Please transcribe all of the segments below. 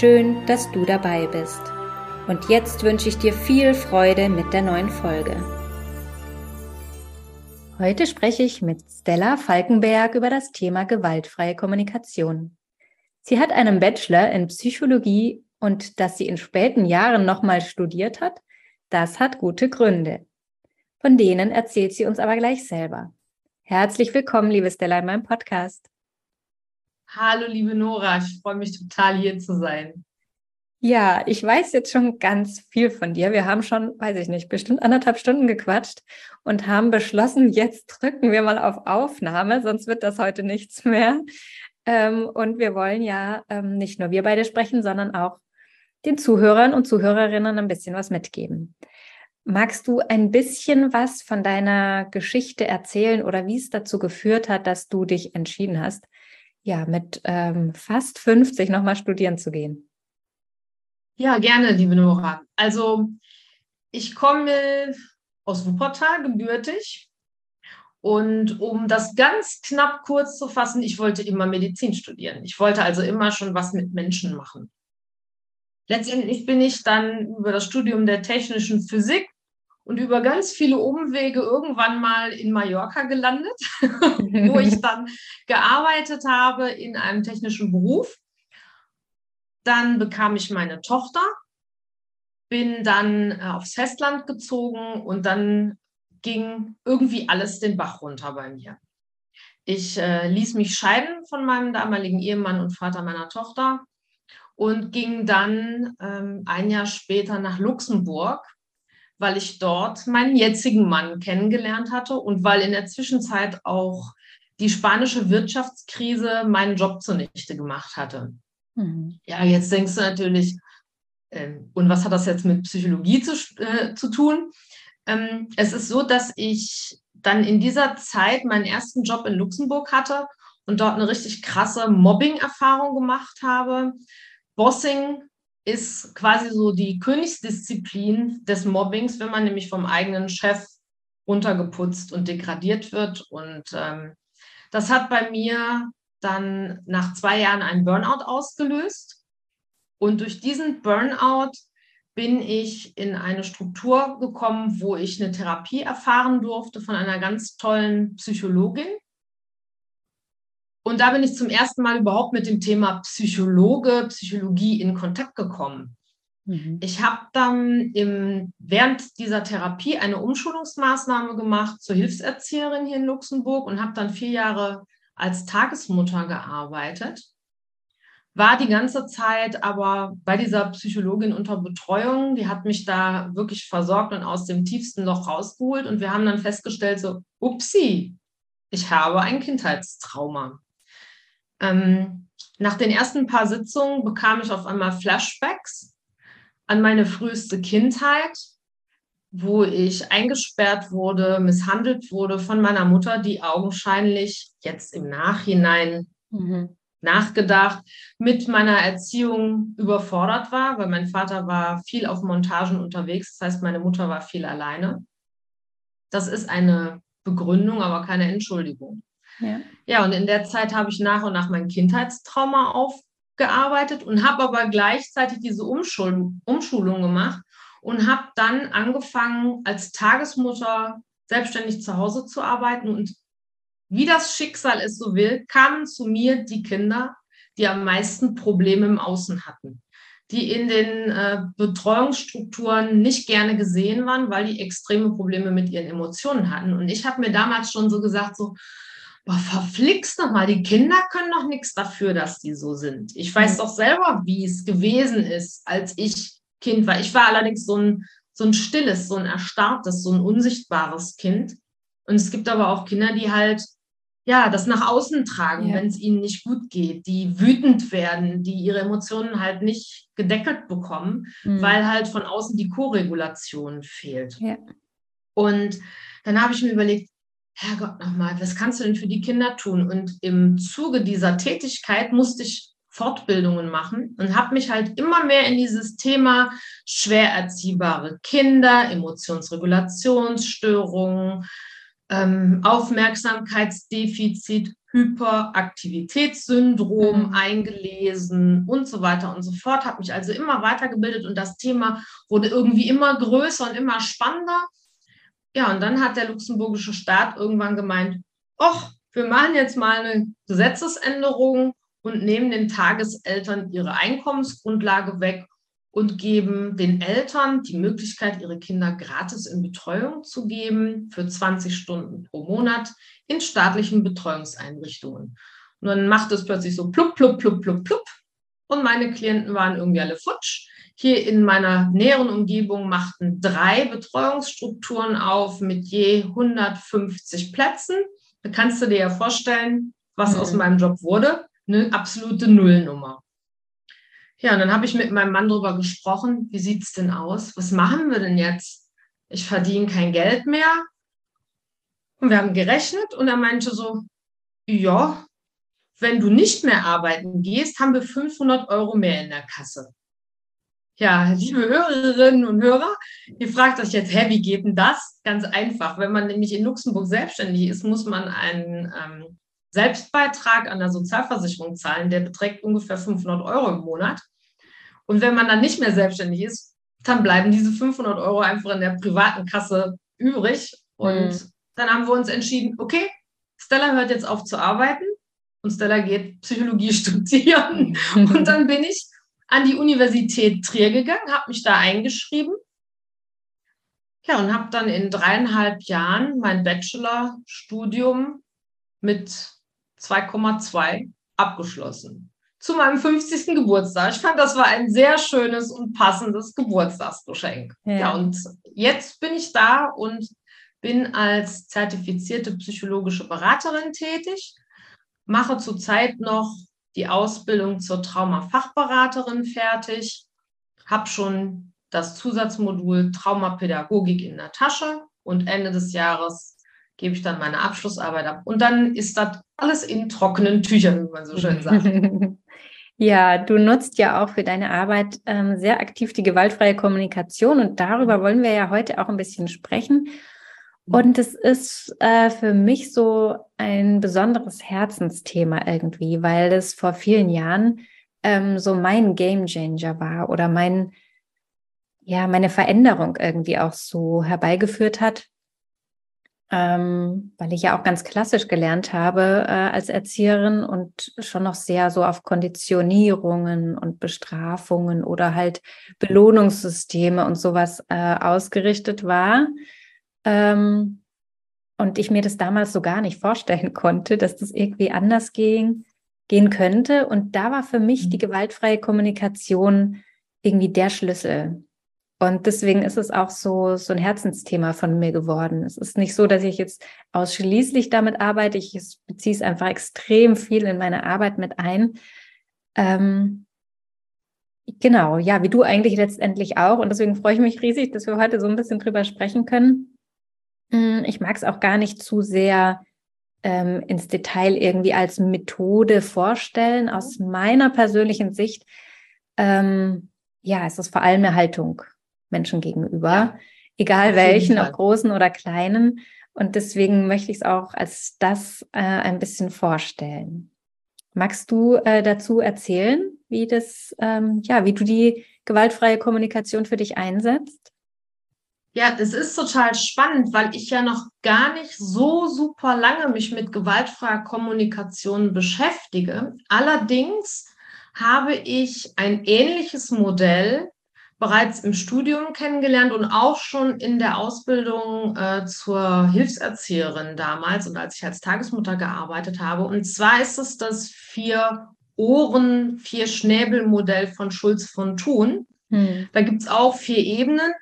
Schön, dass du dabei bist. Und jetzt wünsche ich dir viel Freude mit der neuen Folge. Heute spreche ich mit Stella Falkenberg über das Thema gewaltfreie Kommunikation. Sie hat einen Bachelor in Psychologie und dass sie in späten Jahren nochmal studiert hat, das hat gute Gründe. Von denen erzählt sie uns aber gleich selber. Herzlich willkommen, liebe Stella, in meinem Podcast. Hallo, liebe Nora, ich freue mich total hier zu sein. Ja, ich weiß jetzt schon ganz viel von dir. Wir haben schon, weiß ich nicht, bestimmt anderthalb Stunden gequatscht und haben beschlossen, jetzt drücken wir mal auf Aufnahme, sonst wird das heute nichts mehr. Ähm, und wir wollen ja ähm, nicht nur wir beide sprechen, sondern auch den Zuhörern und Zuhörerinnen ein bisschen was mitgeben. Magst du ein bisschen was von deiner Geschichte erzählen oder wie es dazu geführt hat, dass du dich entschieden hast, ja, mit ähm, fast 50 nochmal studieren zu gehen? Ja, gerne, liebe Nora. Also ich komme aus Wuppertal, gebürtig. Und um das ganz knapp kurz zu fassen, ich wollte immer Medizin studieren. Ich wollte also immer schon was mit Menschen machen. Letztendlich bin ich dann über das Studium der technischen Physik und über ganz viele Umwege irgendwann mal in Mallorca gelandet, wo ich dann gearbeitet habe in einem technischen Beruf dann bekam ich meine Tochter, bin dann äh, aufs Festland gezogen und dann ging irgendwie alles den Bach runter bei mir. Ich äh, ließ mich scheiden von meinem damaligen Ehemann und Vater meiner Tochter und ging dann ähm, ein Jahr später nach Luxemburg, weil ich dort meinen jetzigen Mann kennengelernt hatte und weil in der Zwischenzeit auch die spanische Wirtschaftskrise meinen Job zunichte gemacht hatte. Mhm. Ja, jetzt denkst du natürlich, äh, und was hat das jetzt mit Psychologie zu, äh, zu tun? Ähm, es ist so, dass ich dann in dieser Zeit meinen ersten Job in Luxemburg hatte und dort eine richtig krasse Mobbing-Erfahrung gemacht habe. Bossing ist quasi so die Königsdisziplin des Mobbings, wenn man nämlich vom eigenen Chef runtergeputzt und degradiert wird. Und ähm, das hat bei mir dann nach zwei Jahren einen Burnout ausgelöst. Und durch diesen Burnout bin ich in eine Struktur gekommen, wo ich eine Therapie erfahren durfte von einer ganz tollen Psychologin. Und da bin ich zum ersten Mal überhaupt mit dem Thema Psychologe, Psychologie in Kontakt gekommen. Mhm. Ich habe dann im, während dieser Therapie eine Umschulungsmaßnahme gemacht zur Hilfserzieherin hier in Luxemburg und habe dann vier Jahre als Tagesmutter gearbeitet, war die ganze Zeit aber bei dieser Psychologin unter Betreuung. Die hat mich da wirklich versorgt und aus dem tiefsten Loch rausgeholt. Und wir haben dann festgestellt, so, upsi, ich habe ein Kindheitstrauma. Ähm, nach den ersten paar Sitzungen bekam ich auf einmal Flashbacks an meine früheste Kindheit wo ich eingesperrt wurde, misshandelt wurde von meiner Mutter, die augenscheinlich jetzt im Nachhinein mhm. nachgedacht mit meiner Erziehung überfordert war, weil mein Vater war viel auf Montagen unterwegs, das heißt, meine Mutter war viel alleine. Das ist eine Begründung, aber keine Entschuldigung. Ja, ja und in der Zeit habe ich nach und nach mein Kindheitstrauma aufgearbeitet und habe aber gleichzeitig diese Umschulung, Umschulung gemacht und habe dann angefangen, als Tagesmutter selbstständig zu Hause zu arbeiten. Und wie das Schicksal es so will, kamen zu mir die Kinder, die am meisten Probleme im Außen hatten, die in den äh, Betreuungsstrukturen nicht gerne gesehen waren, weil die extreme Probleme mit ihren Emotionen hatten. Und ich habe mir damals schon so gesagt, so, boah, verflixt noch mal, die Kinder können doch nichts dafür, dass die so sind. Ich weiß mhm. doch selber, wie es gewesen ist, als ich Kind war. Ich war allerdings so ein, so ein stilles, so ein erstarrtes, so ein unsichtbares Kind. Und es gibt aber auch Kinder, die halt ja, das nach außen tragen, ja. wenn es ihnen nicht gut geht, die wütend werden, die ihre Emotionen halt nicht gedeckelt bekommen, mhm. weil halt von außen die Koregulation fehlt. Ja. Und dann habe ich mir überlegt, Herrgott nochmal, was kannst du denn für die Kinder tun? Und im Zuge dieser Tätigkeit musste ich Fortbildungen machen und habe mich halt immer mehr in dieses Thema schwer erziehbare Kinder, Emotionsregulationsstörungen, ähm, Aufmerksamkeitsdefizit, Hyperaktivitätssyndrom mhm. eingelesen und so weiter und so fort. Habe mich also immer weitergebildet und das Thema wurde irgendwie immer größer und immer spannender. Ja, und dann hat der luxemburgische Staat irgendwann gemeint, ach, wir machen jetzt mal eine Gesetzesänderung und nehmen den Tageseltern ihre Einkommensgrundlage weg und geben den Eltern die Möglichkeit, ihre Kinder gratis in Betreuung zu geben für 20 Stunden pro Monat in staatlichen Betreuungseinrichtungen. Und dann macht es plötzlich so plupp, plupp, plupp, plupp, plupp. Und meine Klienten waren irgendwie alle futsch. Hier in meiner näheren Umgebung machten drei Betreuungsstrukturen auf mit je 150 Plätzen. Da kannst du dir ja vorstellen, was mhm. aus meinem Job wurde. Eine absolute Nullnummer. Ja, und dann habe ich mit meinem Mann darüber gesprochen, wie sieht es denn aus? Was machen wir denn jetzt? Ich verdiene kein Geld mehr. Und wir haben gerechnet und er meinte so, ja, wenn du nicht mehr arbeiten gehst, haben wir 500 Euro mehr in der Kasse. Ja, liebe Hörerinnen und Hörer, ihr fragt euch jetzt, hä, wie geht denn das? Ganz einfach. Wenn man nämlich in Luxemburg selbstständig ist, muss man einen ähm, Selbstbeitrag an der Sozialversicherung zahlen. Der beträgt ungefähr 500 Euro im Monat. Und wenn man dann nicht mehr selbstständig ist, dann bleiben diese 500 Euro einfach in der privaten Kasse übrig. Und mhm. dann haben wir uns entschieden, okay, Stella hört jetzt auf zu arbeiten und Stella geht Psychologie studieren. und dann bin ich an die Universität Trier gegangen, habe mich da eingeschrieben. Ja, und habe dann in dreieinhalb Jahren mein Bachelorstudium mit 2,2 abgeschlossen zu meinem 50. Geburtstag. Ich fand, das war ein sehr schönes und passendes Geburtstagsgeschenk. Ja. ja, und jetzt bin ich da und bin als zertifizierte psychologische Beraterin tätig, mache zurzeit noch die Ausbildung zur Traumafachberaterin fertig, habe schon das Zusatzmodul Traumapädagogik in der Tasche und Ende des Jahres gebe ich dann meine Abschlussarbeit ab. Und dann ist das alles in trockenen Tüchern, wie man so schön sagt. Ja, du nutzt ja auch für deine Arbeit ähm, sehr aktiv die gewaltfreie Kommunikation und darüber wollen wir ja heute auch ein bisschen sprechen. Und es ist äh, für mich so ein besonderes Herzensthema irgendwie, weil es vor vielen Jahren ähm, so mein Game Changer war oder mein, ja, meine Veränderung irgendwie auch so herbeigeführt hat, ähm, weil ich ja auch ganz klassisch gelernt habe äh, als Erzieherin und schon noch sehr so auf Konditionierungen und Bestrafungen oder halt Belohnungssysteme und sowas äh, ausgerichtet war. Ähm, und ich mir das damals so gar nicht vorstellen konnte, dass das irgendwie anders ging, gehen könnte. Und da war für mich die mhm. gewaltfreie Kommunikation irgendwie der Schlüssel. Und deswegen ist es auch so, so ein Herzensthema von mir geworden. Es ist nicht so, dass ich jetzt ausschließlich damit arbeite. Ich beziehe es einfach extrem viel in meine Arbeit mit ein. Ähm, genau, ja, wie du eigentlich letztendlich auch. Und deswegen freue ich mich riesig, dass wir heute so ein bisschen drüber sprechen können. Hm, ich mag es auch gar nicht zu sehr ähm, ins Detail irgendwie als Methode vorstellen. Aus meiner persönlichen Sicht, ähm, ja, es ist vor allem eine Haltung. Menschen gegenüber, ja, egal welchen, ob großen oder kleinen. Und deswegen möchte ich es auch als das äh, ein bisschen vorstellen. Magst du äh, dazu erzählen, wie das, ähm, ja, wie du die gewaltfreie Kommunikation für dich einsetzt? Ja, es ist total spannend, weil ich ja noch gar nicht so super lange mich mit gewaltfreier Kommunikation beschäftige. Allerdings habe ich ein ähnliches Modell bereits im Studium kennengelernt und auch schon in der Ausbildung äh, zur Hilfserzieherin damals und als ich als Tagesmutter gearbeitet habe. Und zwar ist es das vier Ohren, vier Schnäbel-Modell von Schulz von Thun. Hm. Da gibt es auch vier Ebenen.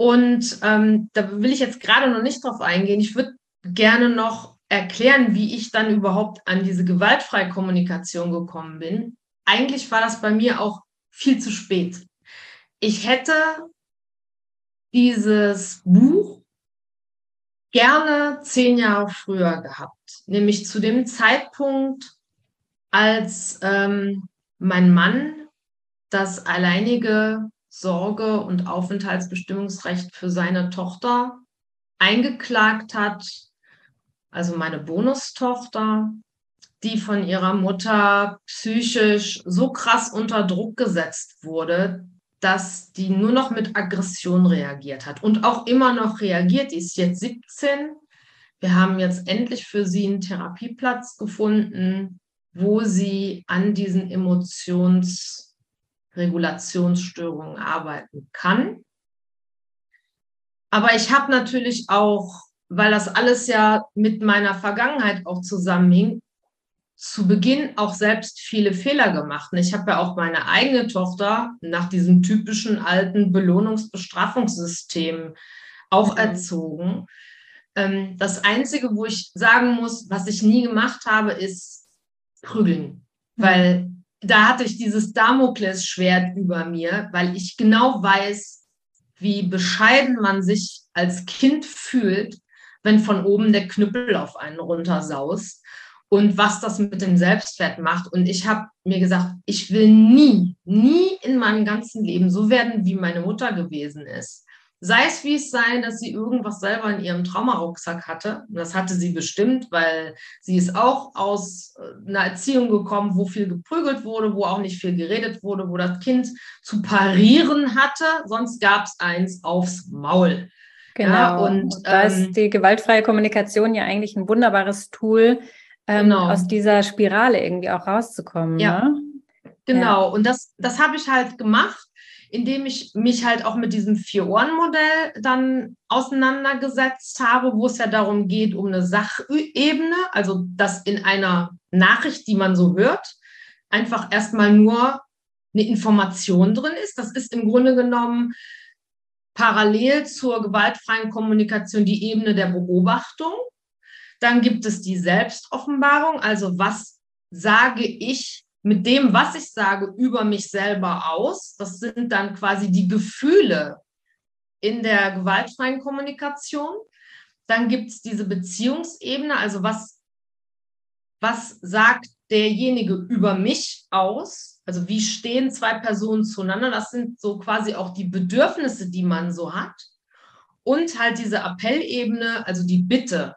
Und ähm, da will ich jetzt gerade noch nicht drauf eingehen. Ich würde gerne noch erklären, wie ich dann überhaupt an diese gewaltfreie Kommunikation gekommen bin. Eigentlich war das bei mir auch viel zu spät. Ich hätte dieses Buch gerne zehn Jahre früher gehabt, nämlich zu dem Zeitpunkt, als ähm, mein Mann das alleinige Sorge- und Aufenthaltsbestimmungsrecht für seine Tochter eingeklagt hat, also meine Bonustochter, die von ihrer Mutter psychisch so krass unter Druck gesetzt wurde, dass die nur noch mit Aggression reagiert hat und auch immer noch reagiert. Die ist jetzt 17. Wir haben jetzt endlich für sie einen Therapieplatz gefunden, wo sie an diesen Emotionsregulationsstörungen arbeiten kann. Aber ich habe natürlich auch, weil das alles ja mit meiner Vergangenheit auch zusammenhing, zu Beginn auch selbst viele Fehler gemacht. Ich habe ja auch meine eigene Tochter nach diesem typischen alten Belohnungsbestrafungssystem auch mhm. erzogen. Ähm, das Einzige, wo ich sagen muss, was ich nie gemacht habe, ist prügeln. Mhm. Weil da hatte ich dieses Damoklesschwert über mir, weil ich genau weiß, wie bescheiden man sich als Kind fühlt, wenn von oben der Knüppel auf einen runtersaust und was das mit dem Selbstwert macht. Und ich habe mir gesagt, ich will nie, nie in meinem ganzen Leben so werden, wie meine Mutter gewesen ist. Sei es wie es sei, dass sie irgendwas selber in ihrem Traumarucksack hatte. Und das hatte sie bestimmt, weil sie ist auch aus äh, einer Erziehung gekommen, wo viel geprügelt wurde, wo auch nicht viel geredet wurde, wo das Kind zu parieren hatte. Sonst gab es eins aufs Maul. Genau. Ja, und, da ähm, ist die gewaltfreie Kommunikation ja eigentlich ein wunderbares Tool, ähm, genau. aus dieser Spirale irgendwie auch rauszukommen. Ja, ne? genau. Ja. Und das, das habe ich halt gemacht, indem ich mich halt auch mit diesem Vier-Ohren-Modell dann auseinandergesetzt habe, wo es ja darum geht, um eine Sachebene, also dass in einer Nachricht, die man so hört, einfach erstmal nur eine Information drin ist. Das ist im Grunde genommen parallel zur gewaltfreien Kommunikation die Ebene der Beobachtung. Dann gibt es die Selbstoffenbarung, also was sage ich mit dem, was ich sage, über mich selber aus. Das sind dann quasi die Gefühle in der gewaltfreien Kommunikation. Dann gibt es diese Beziehungsebene, also was, was sagt derjenige über mich aus? Also wie stehen zwei Personen zueinander? Das sind so quasi auch die Bedürfnisse, die man so hat. Und halt diese Appellebene, also die Bitte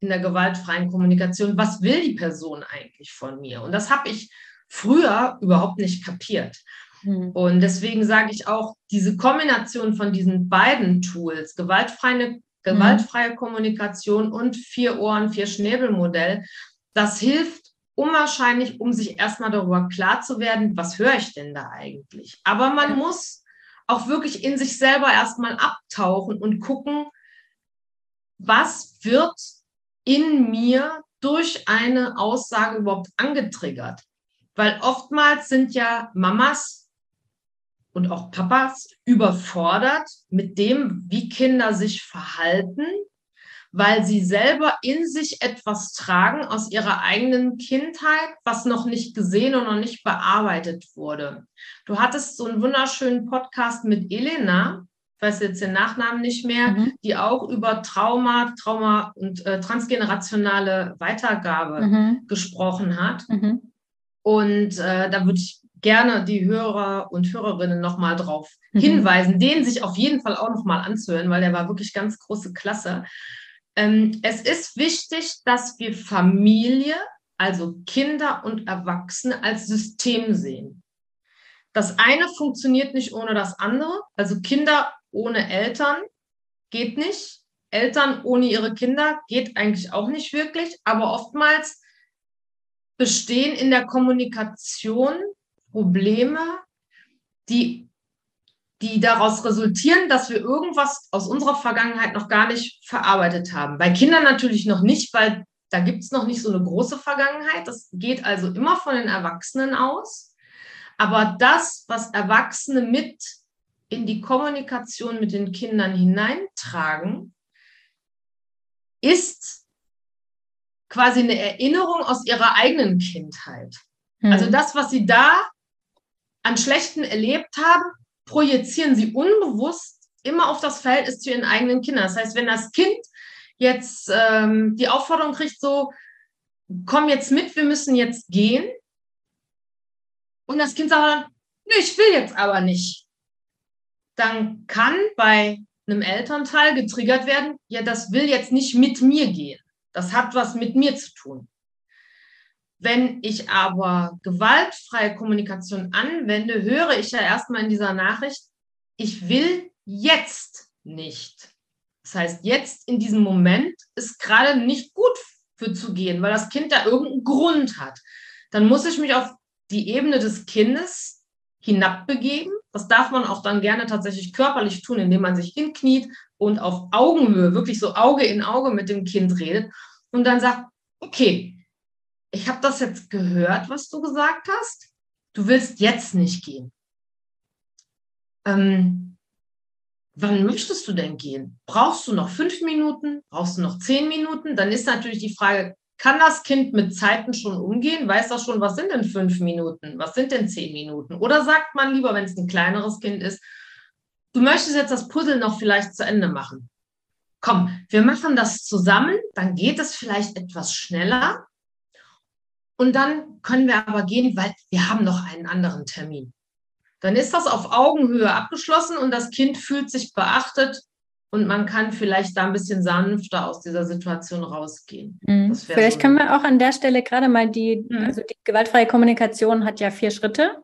in der gewaltfreien Kommunikation, was will die Person eigentlich von mir? Und das habe ich früher überhaupt nicht kapiert. Mhm. Und deswegen sage ich auch, diese Kombination von diesen beiden Tools, gewaltfreie, gewaltfreie mhm. Kommunikation und vier Ohren, vier Schnäbelmodell, das hilft unwahrscheinlich, um sich erstmal darüber klar zu werden, was höre ich denn da eigentlich? Aber man muss auch wirklich in sich selber erstmal abtauchen und gucken, was wird in mir durch eine Aussage überhaupt angetriggert. Weil oftmals sind ja Mamas und auch Papas überfordert mit dem, wie Kinder sich verhalten, weil sie selber in sich etwas tragen aus ihrer eigenen Kindheit, was noch nicht gesehen und noch nicht bearbeitet wurde. Du hattest so einen wunderschönen Podcast mit Elena, weiß jetzt den Nachnamen nicht mehr, mhm. die auch über Trauma, Trauma und äh, transgenerationale Weitergabe mhm. gesprochen hat. Mhm. Und äh, da würde ich gerne die Hörer und Hörerinnen nochmal drauf mhm. hinweisen, den sich auf jeden Fall auch nochmal anzuhören, weil der war wirklich ganz große Klasse. Ähm, es ist wichtig, dass wir Familie, also Kinder und Erwachsene als System sehen. Das eine funktioniert nicht ohne das andere. Also Kinder ohne Eltern geht nicht. Eltern ohne ihre Kinder geht eigentlich auch nicht wirklich. Aber oftmals bestehen in der Kommunikation Probleme, die, die daraus resultieren, dass wir irgendwas aus unserer Vergangenheit noch gar nicht verarbeitet haben. Bei Kindern natürlich noch nicht, weil da gibt es noch nicht so eine große Vergangenheit. Das geht also immer von den Erwachsenen aus. Aber das, was Erwachsene mit in die Kommunikation mit den Kindern hineintragen, ist quasi eine Erinnerung aus ihrer eigenen Kindheit. Mhm. Also das, was sie da an Schlechten erlebt haben, projizieren sie unbewusst immer auf das Verhältnis zu ihren eigenen Kindern. Das heißt, wenn das Kind jetzt ähm, die Aufforderung kriegt, so, komm jetzt mit, wir müssen jetzt gehen. Und das Kind sagt dann, nee, ich will jetzt aber nicht. Dann kann bei einem Elternteil getriggert werden, ja, das will jetzt nicht mit mir gehen. Das hat was mit mir zu tun. Wenn ich aber gewaltfreie Kommunikation anwende, höre ich ja erstmal in dieser Nachricht, ich will jetzt nicht. Das heißt, jetzt in diesem Moment ist gerade nicht gut für zu gehen, weil das Kind da irgendeinen Grund hat. Dann muss ich mich auf die Ebene des Kindes hinabbegeben. Das darf man auch dann gerne tatsächlich körperlich tun, indem man sich hinkniet und auf Augenhöhe, wirklich so Auge in Auge mit dem Kind redet und dann sagt, okay, ich habe das jetzt gehört, was du gesagt hast. Du willst jetzt nicht gehen. Ähm, wann möchtest du denn gehen? Brauchst du noch fünf Minuten? Brauchst du noch zehn Minuten? Dann ist natürlich die Frage, kann das Kind mit Zeiten schon umgehen? Weiß das schon, was sind denn fünf Minuten? Was sind denn zehn Minuten? Oder sagt man lieber, wenn es ein kleineres Kind ist, du möchtest jetzt das Puzzle noch vielleicht zu Ende machen. Komm, wir machen das zusammen, dann geht es vielleicht etwas schneller und dann können wir aber gehen, weil wir haben noch einen anderen Termin. Dann ist das auf Augenhöhe abgeschlossen und das Kind fühlt sich beachtet und man kann vielleicht da ein bisschen sanfter aus dieser Situation rausgehen. Mhm. Vielleicht so können wir auch an der Stelle gerade mal die, mhm. also die gewaltfreie Kommunikation hat ja vier Schritte,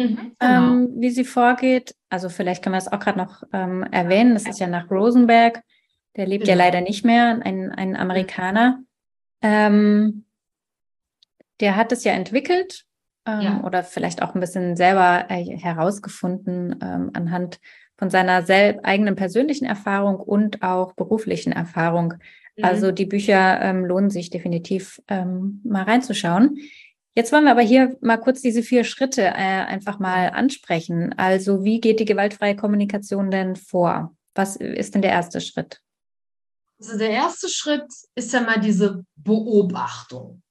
mhm, genau. ähm, wie sie vorgeht. Also vielleicht können wir das auch gerade noch ähm, erwähnen. Das ist ja nach Rosenberg, der lebt ja genau. leider nicht mehr, ein, ein Amerikaner. Ähm, der hat es ja entwickelt ähm, ja. oder vielleicht auch ein bisschen selber äh, herausgefunden ähm, anhand von seiner eigenen persönlichen Erfahrung und auch beruflichen Erfahrung. Mhm. Also die Bücher ähm, lohnen sich definitiv ähm, mal reinzuschauen. Jetzt wollen wir aber hier mal kurz diese vier Schritte äh, einfach mal ansprechen. Also wie geht die gewaltfreie Kommunikation denn vor? Was ist denn der erste Schritt? Also der erste Schritt ist ja mal diese Beobachtung.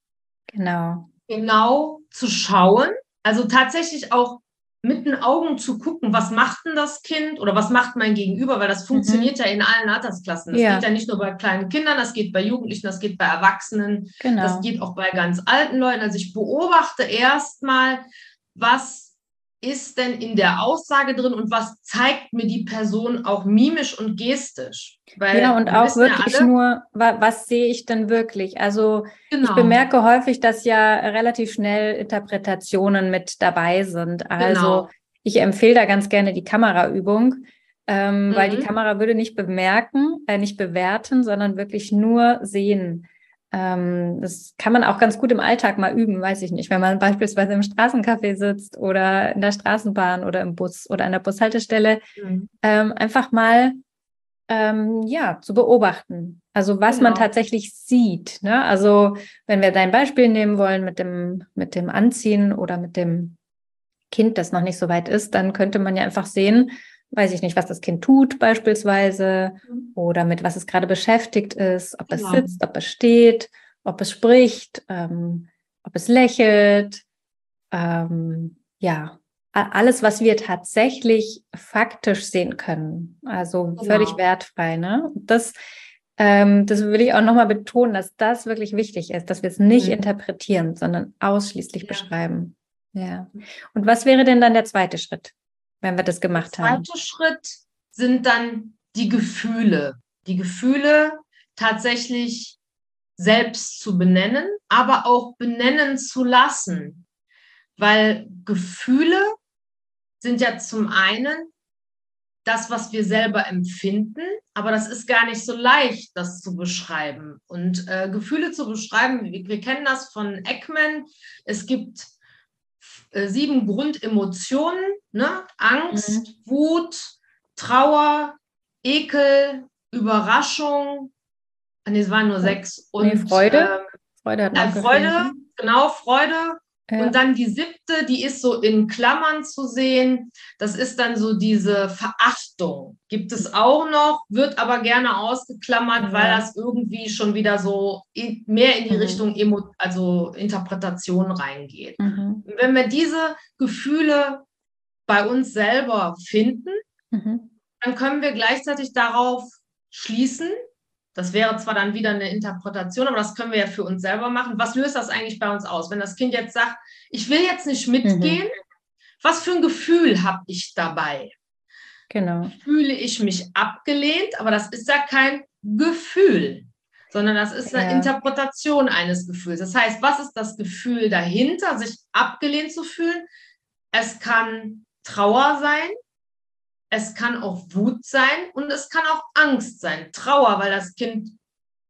Genau. Genau zu schauen, also tatsächlich auch mit den Augen zu gucken, was macht denn das Kind oder was macht mein Gegenüber, weil das funktioniert mhm. ja in allen Altersklassen. Das ja. geht ja nicht nur bei kleinen Kindern, das geht bei Jugendlichen, das geht bei Erwachsenen, genau. das geht auch bei ganz alten Leuten. Also ich beobachte erstmal, was ist denn in der Aussage drin und was zeigt mir die Person auch mimisch und gestisch? Weil ja, und auch wirklich ja nur, was sehe ich denn wirklich? Also genau. ich bemerke häufig, dass ja relativ schnell Interpretationen mit dabei sind. Also genau. ich empfehle da ganz gerne die Kameraübung, ähm, mhm. weil die mhm. Kamera würde nicht bemerken, äh, nicht bewerten, sondern wirklich nur sehen. Ähm, das kann man auch ganz gut im Alltag mal üben, weiß ich nicht. Wenn man beispielsweise im Straßencafé sitzt oder in der Straßenbahn oder im Bus oder an der Bushaltestelle, mhm. ähm, einfach mal ähm, ja zu beobachten. Also was genau. man tatsächlich sieht. Ne? Also wenn wir dein Beispiel nehmen wollen mit dem mit dem Anziehen oder mit dem Kind, das noch nicht so weit ist, dann könnte man ja einfach sehen, weiß ich nicht, was das Kind tut beispielsweise mhm. oder mit was es gerade beschäftigt ist, ob es genau. sitzt, ob es steht, ob es spricht, ähm, ob es lächelt. Ähm, ja, alles, was wir tatsächlich faktisch sehen können. Also genau. völlig wertfrei. Ne? Das, ähm, das will ich auch nochmal betonen, dass das wirklich wichtig ist, dass wir es nicht mhm. interpretieren, sondern ausschließlich ja. beschreiben. Ja. Und was wäre denn dann der zweite Schritt? Wenn wir das gemacht haben. Der zweite Schritt sind dann die Gefühle. Die Gefühle tatsächlich selbst zu benennen, aber auch benennen zu lassen. Weil Gefühle sind ja zum einen das, was wir selber empfinden, aber das ist gar nicht so leicht, das zu beschreiben. Und äh, Gefühle zu beschreiben, wir, wir kennen das von Ekman. Es gibt äh, sieben Grundemotionen, ne? Angst, mhm. Wut, Trauer, Ekel, Überraschung. Nee, es waren nur sechs. Und nee, Freude. Ähm, Freude hat äh, Freude, genau, Freude, Ja. Und dann die siebte, die ist so in Klammern zu sehen. Das ist dann so diese Verachtung. Gibt es auch noch, wird aber gerne ausgeklammert, ja. weil das irgendwie schon wieder so mehr in die mhm. Richtung Emo, also Interpretation reingeht. Mhm. Wenn wir diese Gefühle bei uns selber finden, mhm. dann können wir gleichzeitig darauf schließen, das wäre zwar dann wieder eine Interpretation, aber das können wir ja für uns selber machen. Was löst das eigentlich bei uns aus? Wenn das Kind jetzt sagt, ich will jetzt nicht mitgehen, mhm. was für ein Gefühl habe ich dabei? Genau. Fühle ich mich abgelehnt, aber das ist ja kein Gefühl, sondern das ist eine ja. Interpretation eines Gefühls. Das heißt, was ist das Gefühl dahinter, sich abgelehnt zu fühlen? Es kann Trauer sein, es kann auch Wut sein und es kann auch Angst sein, Trauer, weil das Kind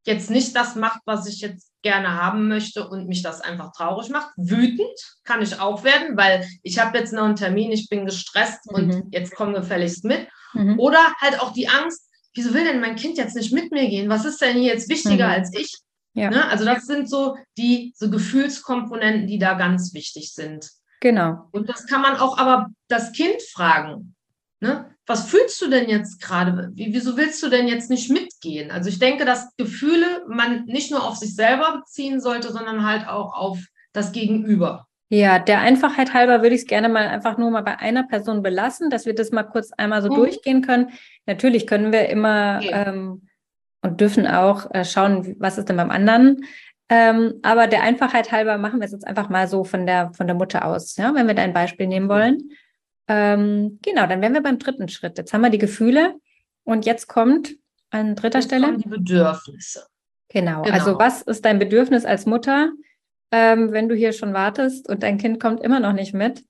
jetzt nicht das macht, was ich jetzt gerne haben möchte und mich das einfach traurig macht. Wütend kann ich auch werden, weil ich habe jetzt noch einen Termin, ich bin gestresst mhm. und jetzt komm gefälligst mit. Mhm. Oder halt auch die Angst, wieso will denn mein Kind jetzt nicht mit mir gehen? Was ist denn hier jetzt wichtiger mhm. als ich? Ja. Ne? Also das sind so die so Gefühlskomponenten, die da ganz wichtig sind. Genau. Und das kann man auch aber das Kind fragen. Ne? Was fühlst du denn jetzt gerade? Wieso willst du denn jetzt nicht mitgehen? Also ich denke, dass Gefühle man nicht nur auf sich selber beziehen sollte, sondern halt auch auf das Gegenüber. Ja, der Einfachheit halber würde ich es gerne mal einfach nur mal bei einer Person belassen, dass wir das mal kurz einmal so mhm. durchgehen können. Natürlich können wir immer okay. ähm, und dürfen auch äh, schauen, was ist denn beim anderen. Ähm, aber der Einfachheit halber machen wir es jetzt einfach mal so von der, von der Mutter aus, ja, wenn wir da ein Beispiel nehmen wollen. Ähm, genau, dann wären wir beim dritten Schritt. Jetzt haben wir die Gefühle und jetzt kommt an dritter jetzt Stelle die Bedürfnisse. Genau. genau. Also was ist dein Bedürfnis als Mutter, ähm, wenn du hier schon wartest und dein Kind kommt immer noch nicht mit?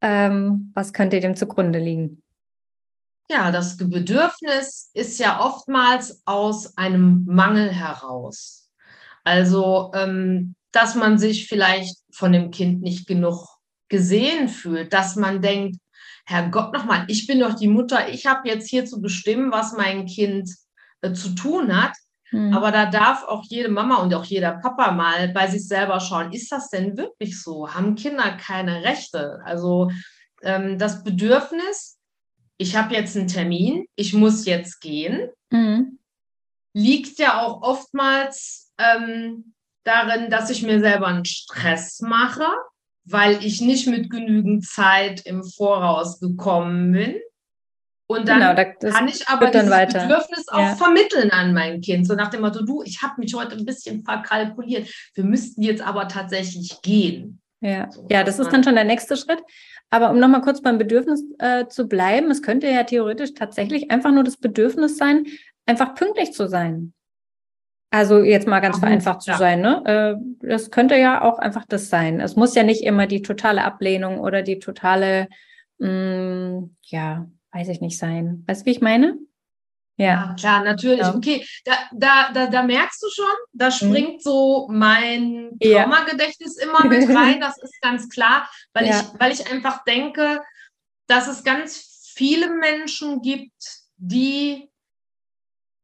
Ähm, was könnte dem zugrunde liegen? Ja, das Bedürfnis ist ja oftmals aus einem Mangel heraus. Also, ähm, dass man sich vielleicht von dem Kind nicht genug gesehen fühlt, dass man denkt, Herrgott nochmal, ich bin doch die Mutter, ich habe jetzt hier zu bestimmen, was mein Kind äh, zu tun hat. Mhm. Aber da darf auch jede Mama und auch jeder Papa mal bei sich selber schauen, ist das denn wirklich so? Haben Kinder keine Rechte? Also ähm, das Bedürfnis, ich habe jetzt einen Termin, ich muss jetzt gehen, mhm. liegt ja auch oftmals ähm, darin, dass ich mir selber einen Stress mache weil ich nicht mit genügend Zeit im Voraus gekommen bin. Und dann genau, kann ich aber dieses weiter. Bedürfnis auch ja. vermitteln an mein Kind. So nach dem Motto, du, ich habe mich heute ein bisschen verkalkuliert. Wir müssten jetzt aber tatsächlich gehen. Ja, so, ja das ist dann schon der nächste Schritt. Aber um nochmal kurz beim Bedürfnis äh, zu bleiben, es könnte ja theoretisch tatsächlich einfach nur das Bedürfnis sein, einfach pünktlich zu sein. Also jetzt mal ganz Ach, vereinfacht ja. zu sein, ne? Äh, das könnte ja auch einfach das sein. Es muss ja nicht immer die totale Ablehnung oder die totale, mh, mm, ja, weiß ich nicht sein. Weißt du, wie ich meine? Ja, ja klar, natürlich. Ja. Okay, da, da, da, da merkst du schon, da mhm. springt mhm. so mein Traumagedächtnis immer mit rein. Das ist ganz klar, weil, ich, weil ich einfach denke, dass es ganz viele Menschen gibt, die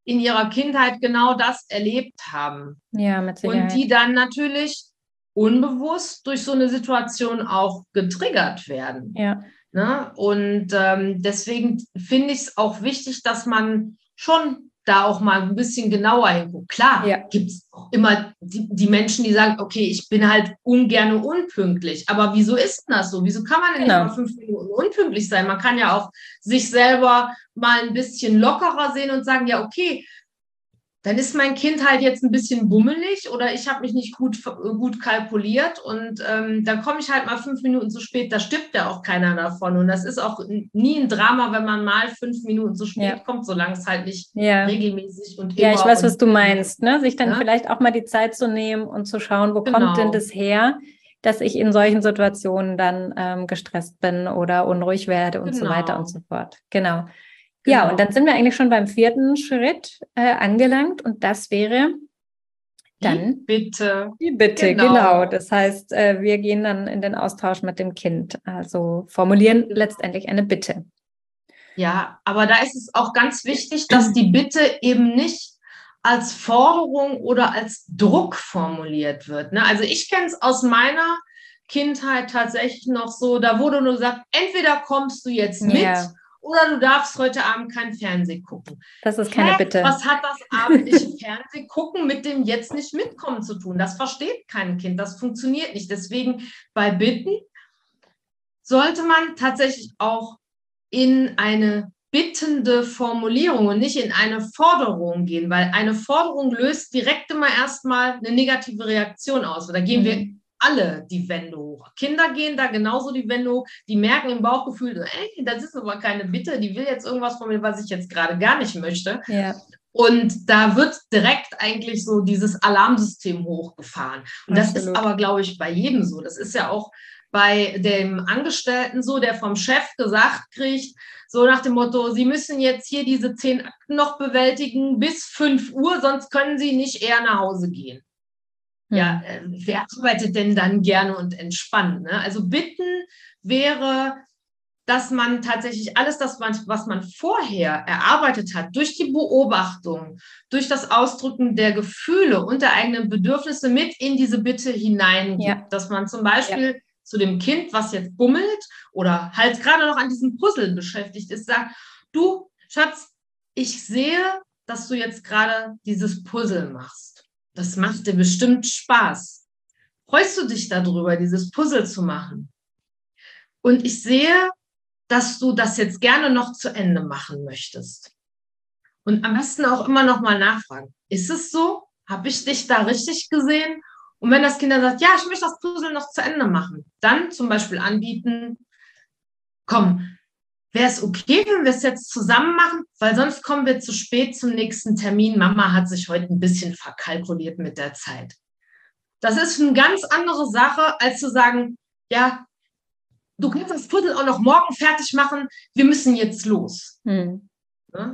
in ihrer Kindheit genau das erlebt haben. Ja, mit Sicherheit. Und die dann natürlich unbewusst durch so eine Situation auch getriggert werden. Ja. Ne? Und ähm, deswegen finde ich es auch wichtig, dass man schon da auch mal ein bisschen genauer hinguckt. Klar, ja. gibt es immer die, die, Menschen, die sagen, okay, ich bin halt ungern unpünktlich. Aber wieso ist denn das so? Wieso kann man denn genau. nicht mal fünf Minuten unpünktlich sein? Man kann ja auch sich selber mal ein bisschen lockerer sehen und sagen, ja, okay, dann ist mein Kind halt jetzt ein bisschen bummelig oder ich habe mich nicht gut, gut kalkuliert und ähm, dann komme ich halt mal fünf Minuten zu spät. Da stirbt ja auch keiner davon. Und das ist auch nie ein Drama, wenn man mal fünf Minuten zu spät ja. kommt, solange es halt nicht ja. regelmäßig und Ja, ich weiß, was du meinst. Ne? Sich dann ja? vielleicht auch mal die Zeit zu nehmen und zu schauen, wo genau. kommt denn das her? dass ich in solchen Situationen dann ähm, gestresst bin oder unruhig werde und genau. so weiter und so fort. Genau. Genau. Ja, und dann sind wir eigentlich schon beim vierten Schritt äh, angelangt und das wäre dann die Bitte. Die Bitte, genau. genau. Das heißt, äh, wir gehen dann in den Austausch mit dem Kind, also formulieren genau. letztendlich eine Bitte. Ja, aber da ist es auch ganz wichtig, dass die Bitte eben nicht als Forderung oder als Druck formuliert wird. Ne? Also ich kenne es aus meiner Kindheit tatsächlich noch so, da wurde nur gesagt, entweder kommst du jetzt mit ja. Oder du darfst heute Abend kein Fernsehen gucken. Das ist keine Hä? Bitte. Was hat das abendliche Fernsehen gucken mit dem jetzt nicht mitkommen zu tun? Das versteht kein Kind, das funktioniert nicht. Deswegen bei Bitten sollte man tatsächlich auch in eine bittende Formulierung und nicht in eine Forderung gehen, weil eine Forderung löst direkt immer erstmal eine negative Reaktion aus. Da gehen mhm. wir alle die Wände hoch. Kinder gehen da genauso die Wände hoch. Die merken im Bauchgefühl, ey, das ist aber keine Bitte, die will jetzt irgendwas von mir, was ich jetzt gerade gar nicht möchte. Ja. Und da wird direkt eigentlich so dieses Alarmsystem hochgefahren. Und Absolut. das ist aber, glaube ich, bei jedem so. Das ist ja auch bei dem Angestellten so, der vom Chef gesagt kriegt, so nach dem Motto, Sie müssen jetzt hier diese zehn Akten noch bewältigen bis 5 Uhr, sonst können Sie nicht eher nach Hause gehen. Ja, hm. äh, wer arbeitet denn dann gerne und entspannt? Ne? Also bitten wäre, dass man tatsächlich alles das, was man vorher erarbeitet hat, durch die Beobachtung, durch das Ausdrücken der Gefühle und der eigenen Bedürfnisse mit in diese Bitte hineingibt. Ja. Dass man zum Beispiel ja. zu dem Kind, was jetzt bummelt oder halt gerade noch an diesem Puzzle beschäftigt ist, sagt, du, Schatz, ich sehe, dass du jetzt gerade dieses Puzzle machst das macht dir bestimmt Spaß. Freust du dich darüber, dieses Puzzle zu machen? Und ich sehe, dass du das jetzt gerne noch zu Ende machen möchtest. Und am besten auch immer noch mal nachfragen. Ist es so? Habe ich dich da richtig gesehen? Und wenn das Kind dann sagt, ja, ich möchte das Puzzle noch zu Ende machen, dann zum Beispiel anbieten, komm, wäre es okay, wenn wir es jetzt zusammen machen, weil sonst kommen wir zu spät zum nächsten Termin. Mama hat sich heute ein bisschen verkalkuliert mit der Zeit. Das ist eine ganz andere Sache, als zu sagen, ja, du kannst das Puzzle auch noch morgen fertig machen, wir müssen jetzt los. Hm.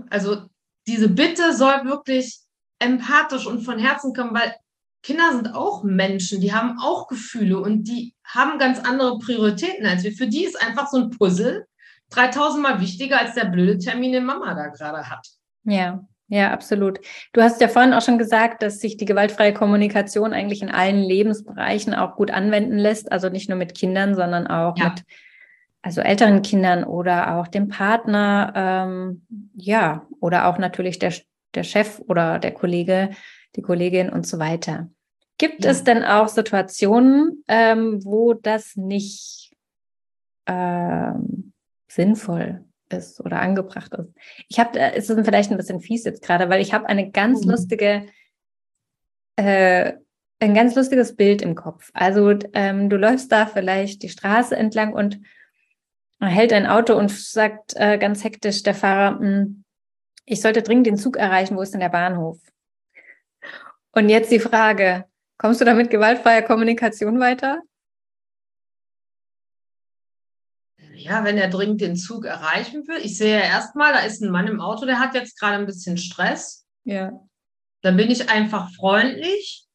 Also diese Bitte soll wirklich empathisch und von Herzen kommen, weil Kinder sind auch Menschen, die haben auch Gefühle und die haben ganz andere Prioritäten als wir. Für die ist einfach so ein Puzzle 3000 Mal wichtiger als der blöde Termin, den Mama da gerade hat. Ja, ja, absolut. Du hast ja vorhin auch schon gesagt, dass sich die gewaltfreie Kommunikation eigentlich in allen Lebensbereichen auch gut anwenden lässt. Also nicht nur mit Kindern, sondern auch ja. mit also älteren Kindern oder auch dem Partner, ähm, ja, oder auch natürlich der, der Chef oder der Kollege, die Kollegin und so weiter. Gibt ja. es denn auch Situationen, ähm, wo das nicht ähm, sinnvoll ist oder angebracht ist. Ich habe, es ist vielleicht ein bisschen fies jetzt gerade, weil ich habe eine ganz mhm. lustige, äh, ein ganz lustiges Bild im Kopf. Also ähm, du läufst da vielleicht die Straße entlang und hält ein Auto und sagt äh, ganz hektisch der Fahrer, hm, ich sollte dringend den Zug erreichen, wo ist denn der Bahnhof? Und jetzt die Frage, kommst du da mit gewaltfreier Kommunikation weiter? Ja, wenn er dringend den Zug erreichen will. Ich sehe ja erstmal, da ist ein Mann im Auto, der hat jetzt gerade ein bisschen Stress. Ja. Dann bin ich einfach freundlich.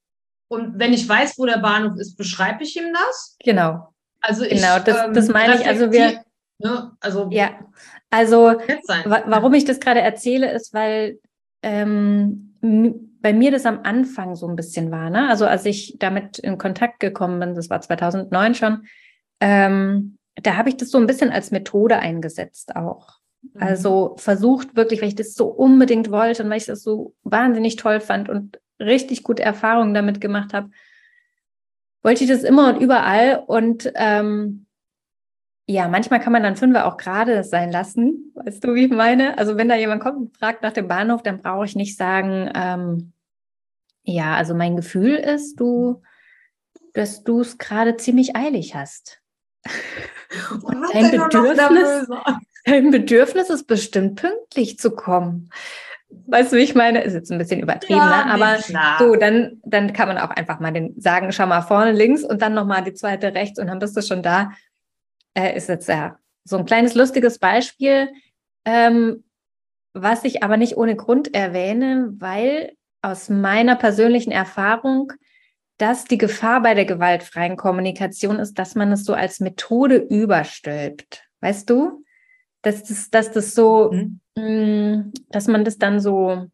Und wenn ich weiß, wo der Bahnhof ist, beschreibe ich ihm das. Genau. Also ich, genau, das, ähm, das meine ich. Also wir, ne, also ja, also warum ich das gerade erzähle, ist, weil ähm, bei mir das am Anfang so ein bisschen war. Ne? Also als ich damit in Kontakt gekommen bin, das war 2009 schon, ähm, da habe ich das so ein bisschen als Methode eingesetzt auch. Mhm. Also versucht wirklich, weil ich das so unbedingt wollte und weil ich das so wahnsinnig toll fand und richtig gute Erfahrungen damit gemacht habe, wollte ich das immer und überall. Und ähm, ja, manchmal kann man dann Fünfer auch gerade sein lassen. Weißt du, wie ich meine? Also wenn da jemand kommt und fragt nach dem Bahnhof, dann brauche ich nicht sagen, ähm, ja, also mein Gefühl ist, du, dass du es gerade ziemlich eilig hast. Und dein Bedürfnis, dein Bedürfnis ist bestimmt pünktlich zu kommen. Weißt du, wie ich meine? Ist jetzt ein bisschen übertrieben, ja, ne? aber klar. so, dann, dann kann man auch einfach mal den sagen, schau mal vorne links und dann nochmal die zweite rechts und dann bist du schon da. Äh, ist jetzt ja so ein kleines lustiges Beispiel, ähm, was ich aber nicht ohne Grund erwähne, weil aus meiner persönlichen Erfahrung dass die Gefahr bei der gewaltfreien Kommunikation ist, dass man es so als Methode überstülpt. Weißt du? Dass das, dass das so, mhm. mh, mm, dass man das dann so,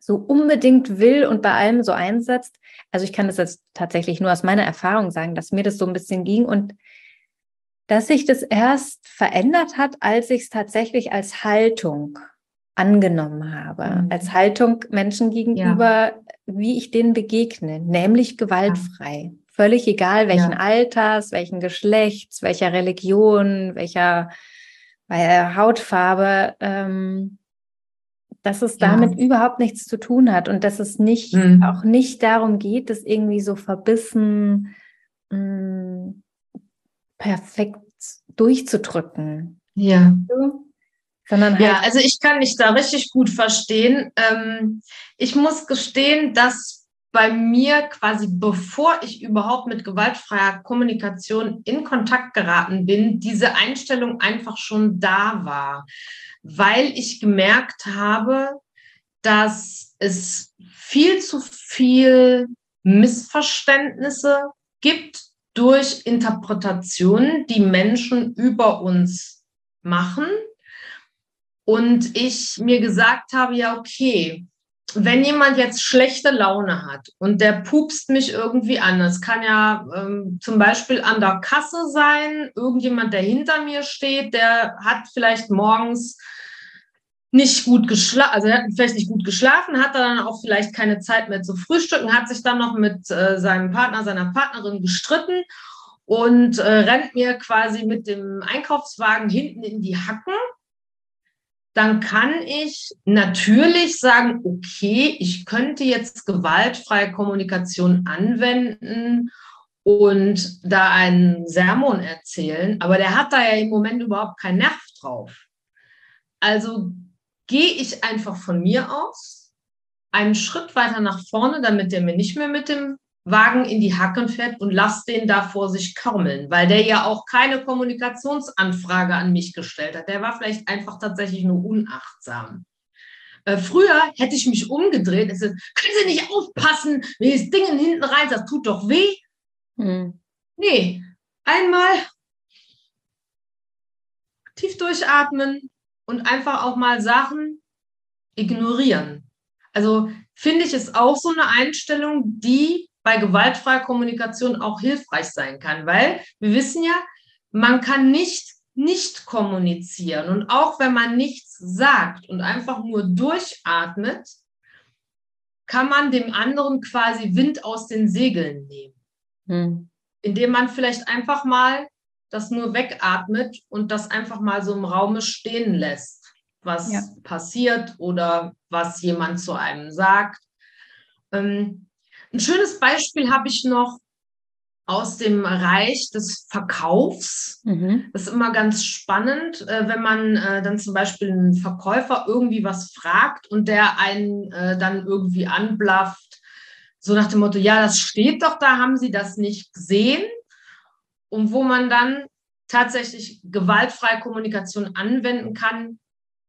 so unbedingt will und bei allem so einsetzt. Also ich kann das jetzt tatsächlich nur aus meiner Erfahrung sagen, dass mir das so ein bisschen ging und dass sich das erst verändert hat, als ich es tatsächlich als Haltung angenommen habe, mhm. als Haltung Menschen gegenüber, ja. wie ich denen begegne, nämlich gewaltfrei. Ja. Völlig egal, welchen ja. Alters, welchen Geschlechts, welcher Religion, welcher, welcher Hautfarbe, ähm, dass es damit überhaupt nichts zu tun hat und dass es nicht mhm. auch nicht darum geht, das irgendwie so verbissen mh, mm, perfekt durchzudrücken. Ja. Sondern halt ja, also ich kann dich da richtig gut verstehen. Ähm, ich muss gestehen, dass bei mir quasi, bevor ich überhaupt mit gewaltfreier Kommunikation in Kontakt geraten bin, diese Einstellung einfach schon da war, weil ich gemerkt habe, dass es viel zu viel Missverständnisse gibt durch Interpretationen, die Menschen über uns machen und ich mir gesagt habe, ja, okay, wenn jemand jetzt schlechte Laune hat und der pupst mich irgendwie an, das kann ja ähm, zum Beispiel an der Kasse sein, irgendjemand, der hinter mir steht, der hat vielleicht morgens nicht gut geschlafen, also er hat vielleicht nicht gut geschlafen, hat dann auch vielleicht keine Zeit mehr zu frühstücken, hat sich dann noch mit äh, seinem Partner, seiner Partnerin gestritten und äh, rennt mir quasi mit dem Einkaufswagen hinten in die Hacken dann kann ich natürlich sagen, okay, ich könnte jetzt gewaltfreie Kommunikation anwenden und da einen Sermon erzählen, aber der hat da ja im Moment überhaupt keinen Nerv drauf. Also gehe ich einfach von mir aus einen Schritt weiter nach vorne, damit der mir nicht mehr mit dem Wagen in die Hacken fährt und lass den da vor sich kaumeln, weil der ja auch keine Kommunikationsanfrage an mich gestellt hat. Der war vielleicht einfach tatsächlich nur unachtsam. Äh, früher hätte ich mich umgedreht, es können Sie nicht aufpassen, wie das Ding hinten rein, das tut doch weh. Hm. Nee, einmal tief durchatmen und einfach auch mal Sachen ignorieren. Also finde ich es auch so eine Einstellung, die bei gewaltfreier Kommunikation auch hilfreich sein kann, weil wir wissen ja, man kann nicht nicht kommunizieren und auch wenn man nichts sagt und einfach nur durchatmet, kann man dem anderen quasi Wind aus den Segeln nehmen, hm. indem man vielleicht einfach mal das nur wegatmet und das einfach mal so im Raume stehen lässt, was ja. passiert oder was jemand zu einem sagt. Ähm, ein schönes Beispiel habe ich noch aus dem Reich des Verkaufs. Mhm. Das ist immer ganz spannend, äh, wenn man äh, dann zum Beispiel einen Verkäufer irgendwie was fragt und der einen äh, dann irgendwie anblafft, so nach dem Motto, ja, das steht doch da, haben Sie das nicht gesehen? Und wo man dann tatsächlich gewaltfreie Kommunikation anwenden kann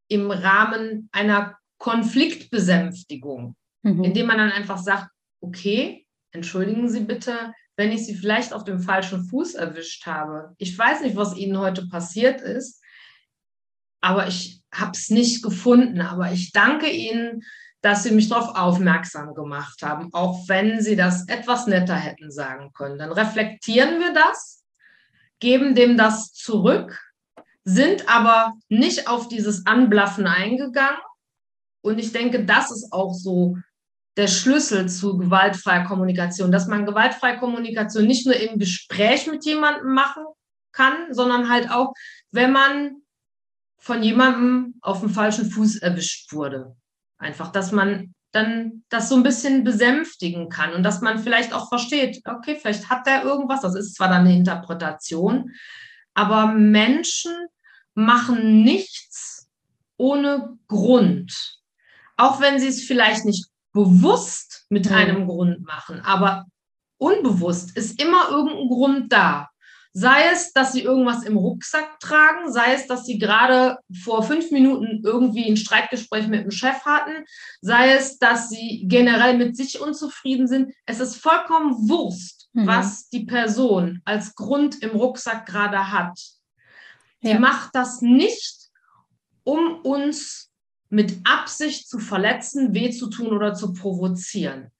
im Rahmen einer Konfliktbesänftigung, mhm. indem man dann einfach sagt, okay, entschuldigen Sie bitte, wenn ich Sie vielleicht auf dem falschen Fuß erwischt habe. Ich weiß nicht, was Ihnen heute passiert ist, aber ich habe es nicht gefunden. Aber ich danke Ihnen, dass Sie mich darauf aufmerksam gemacht haben, auch wenn Sie das etwas netter hätten sagen können. Dann reflektieren wir das, geben dem das zurück, sind aber nicht auf dieses Anblaffen eingegangen. Und ich denke, das ist auch so der Schlüssel zu gewaltfreier Kommunikation, dass man gewaltfreie Kommunikation nicht nur im Gespräch mit jemandem machen kann, sondern halt auch, wenn man von jemandem auf dem falschen Fuß erwischt wurde. Einfach, dass man dann das so ein bisschen besänftigen kann und dass man vielleicht auch versteht, okay, vielleicht hat der irgendwas, das ist zwar dann eine Interpretation, aber Menschen machen nichts ohne Grund. Auch wenn sie es vielleicht nicht bewusst mit mhm. einem Grund machen, aber unbewusst ist immer irgendein Grund da. Sei es, dass sie irgendwas im Rucksack tragen, sei es, dass sie gerade vor fünf Minuten irgendwie ein Streitgespräch mit dem Chef hatten, sei es, dass sie generell mit sich unzufrieden sind. Es ist vollkommen Wurst, mhm. was die Person als Grund im Rucksack gerade hat. Sie ja. macht das nicht, um uns mit Absicht zu verletzen, weh zu tun oder zu provozieren.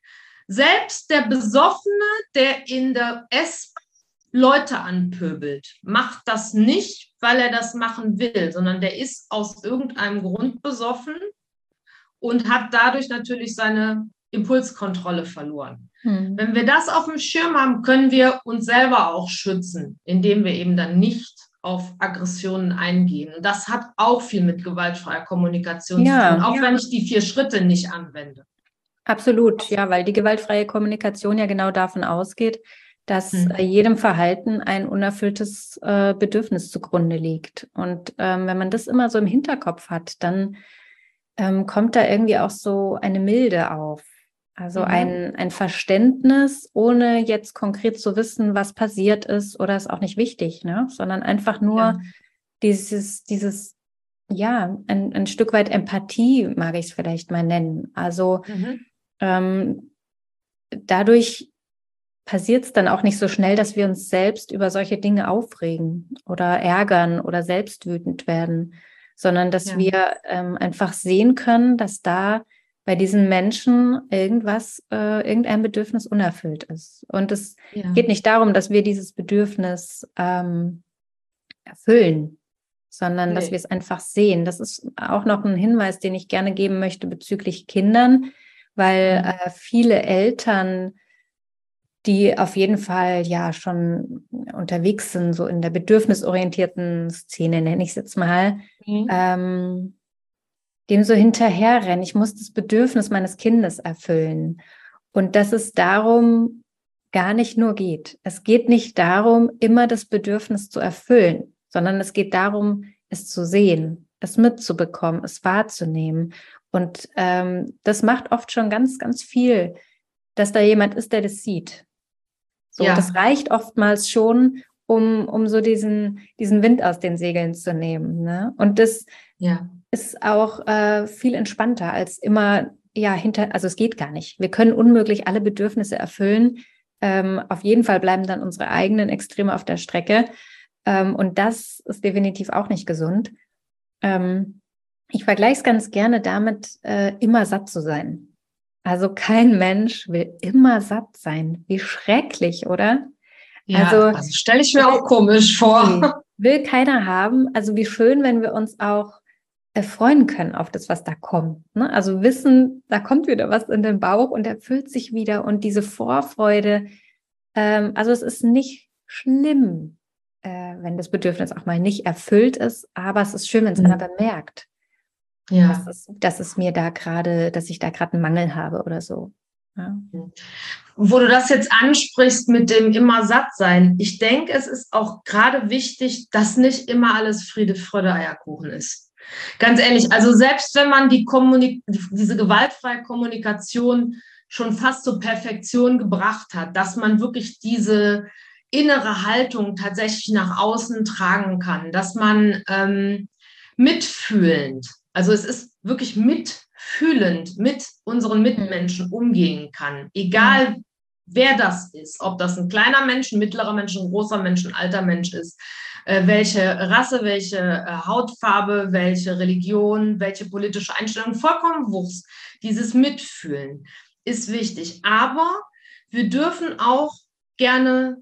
Selbst der Besoffene, der in der S Leute anpöbelt, macht das nicht, weil er das machen will, sondern der ist aus irgendeinem Grund besoffen und hat dadurch natürlich seine Impulskontrolle verloren. Hm. Wenn wir das auf dem Schirm haben, können wir uns selber auch schützen, indem wir eben dann nicht auf Aggressionen eingehen. Und das hat auch viel mit gewaltfreier Kommunikation ja, zu tun, auch ja. wenn ich die vier Schritte nicht anwende. Absolut, ja, weil die gewaltfreie Kommunikation ja genau davon ausgeht, dass hm. Äh, jedem Verhalten ein unerfülltes äh, Bedürfnis zugrunde liegt. Und ähm, wenn man das immer so im Hinterkopf hat, dann ähm, kommt da irgendwie auch so eine Milde auf. Also mhm. ein, ein Verständnis, ohne jetzt konkret zu wissen, was passiert ist oder ist auch nicht wichtig, ne? sondern einfach nur ja. dieses, dieses, ja, ein, ein Stück weit Empathie, mag ich es vielleicht mal nennen. Also mhm. ähm, dadurch passiert es dann auch nicht so schnell, dass wir uns selbst über solche Dinge aufregen oder ärgern oder selbst wütend werden, sondern dass ja. wir ähm, einfach sehen können, dass da bei diesen Menschen irgendwas, äh, irgendein Bedürfnis unerfüllt ist. Und es ja. geht nicht darum, dass wir dieses Bedürfnis ähm, erfüllen, sondern nee. dass wir es einfach sehen. Das ist auch noch ein Hinweis, den ich gerne geben möchte bezüglich Kindern, weil mhm. äh, viele Eltern, die auf jeden Fall ja schon unterwegs sind, so in der bedürfnisorientierten Szene, nenne ich es jetzt mal, mhm. ähm, dem so hinterherrennen. Ich muss das Bedürfnis meines Kindes erfüllen. Und dass es darum gar nicht nur geht. Es geht nicht darum, immer das Bedürfnis zu erfüllen, sondern es geht darum, es zu sehen, es mitzubekommen, es wahrzunehmen. Und ähm, das macht oft schon ganz, ganz viel, dass da jemand ist, der das sieht. So, ja. das reicht oftmals schon, um, um so diesen, diesen Wind aus den Segeln zu nehmen. Ne? Und das, ja ist auch äh, viel entspannter als immer, ja, hinter, also es geht gar nicht. Wir können unmöglich alle Bedürfnisse erfüllen. Ähm, auf jeden Fall bleiben dann unsere eigenen Extreme auf der Strecke. Ähm, und das ist definitiv auch nicht gesund. Ähm, ich vergleiche es ganz gerne damit, äh, immer satt zu sein. Also kein Mensch will immer satt sein. Wie schrecklich, oder? Ja, also, also stelle ich mir auch komisch vor. Will keiner haben. Also wie schön, wenn wir uns auch freuen können auf das, was da kommt. Ne? Also wissen, da kommt wieder was in den Bauch und erfüllt sich wieder und diese Vorfreude. Ähm, also es ist nicht schlimm, äh, wenn das Bedürfnis auch mal nicht erfüllt ist, aber es ist schön, wenn es mhm. einer bemerkt. Ja. Dass es, dass es mir da gerade, dass ich da gerade einen Mangel habe oder so. Ja. Wo du das jetzt ansprichst mit dem immer satt sein, ich denke, es ist auch gerade wichtig, dass nicht immer alles Friede, Freude, Eierkuchen ist. Ganz ehrlich, also selbst wenn man die Kommunik diese gewaltfreie Kommunikation schon fast zur Perfektion gebracht hat, dass man wirklich diese innere Haltung tatsächlich nach außen tragen kann, dass man ähm, mitfühlend, also es ist wirklich mitfühlend mit unseren Mitmenschen umgehen kann, egal wer das ist, ob das ein kleiner Mensch, ein mittlerer Mensch, ein großer Mensch, ein alter Mensch ist, welche Rasse, welche äh, Hautfarbe, welche Religion, welche politische Einstellung, vollkommen Wurst. Dieses Mitfühlen ist wichtig. Aber wir dürfen auch gerne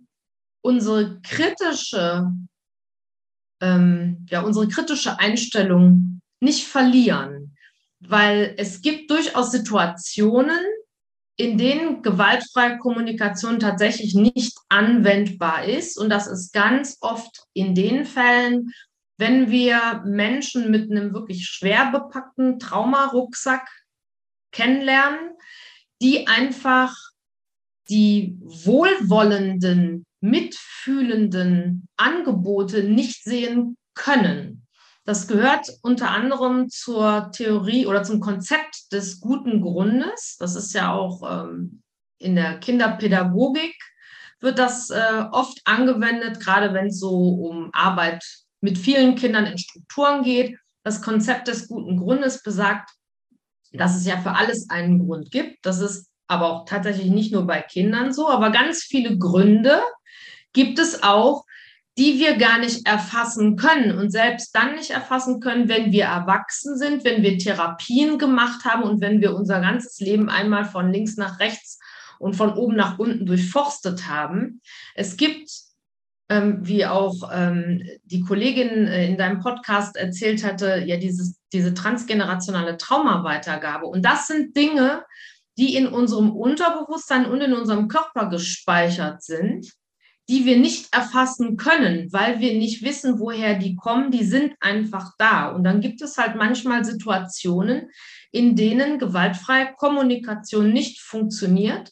unsere kritische, ähm, ja, unsere kritische Einstellung nicht verlieren, weil es gibt durchaus Situationen, in denen gewaltfreie Kommunikation tatsächlich nicht anwendbar ist. Und das ist ganz oft in den Fällen, wenn wir Menschen mit einem wirklich schwer bepackten Traumarucksack kennenlernen, die einfach die wohlwollenden, mitfühlenden Angebote nicht sehen können. Das gehört unter anderem zur Theorie oder zum Konzept des guten Grundes. Das ist ja auch ähm, in der Kinderpädagogik wird das äh, oft angewendet, gerade wenn es so um Arbeit mit vielen Kindern in Strukturen geht. Das Konzept des guten Grundes besagt, dass es ja für alles einen Grund gibt. Das ist aber auch tatsächlich nicht nur bei Kindern so, aber ganz viele Gründe gibt es auch die wir gar nicht erfassen können und selbst dann nicht erfassen können, wenn wir erwachsen sind, wenn wir Therapien gemacht haben und wenn wir unser ganzes Leben einmal von links nach rechts und von oben nach unten durchforstet haben. Es gibt, ähm, wie auch ähm, die Kollegin äh, in deinem Podcast erzählt hatte, ja dieses, diese transgenerationale Traumaweitergabe. Und das sind Dinge, die in unserem Unterbewusstsein und in unserem Körper gespeichert sind die wir nicht erfassen können, weil wir nicht wissen, woher die kommen, die sind einfach da. Und dann gibt es halt manchmal Situationen, in denen gewaltfreie Kommunikation nicht funktioniert,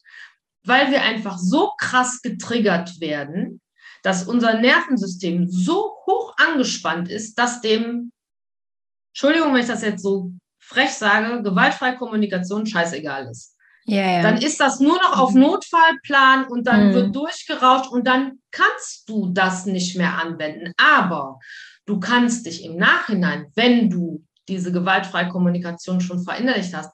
weil wir einfach so krass getriggert werden, dass unser Nervensystem so hoch angespannt ist, dass dem, Entschuldigung, wenn ich das jetzt so frech sage, gewaltfreie Kommunikation scheißegal ist. Ja, ja. Dann ist das nur noch auf mhm. Notfallplan und dann mhm. wird durchgerauscht und dann kannst du das nicht mehr anwenden. Aber du kannst dich im Nachhinein, wenn du diese gewaltfreie Kommunikation schon verinnerlicht hast,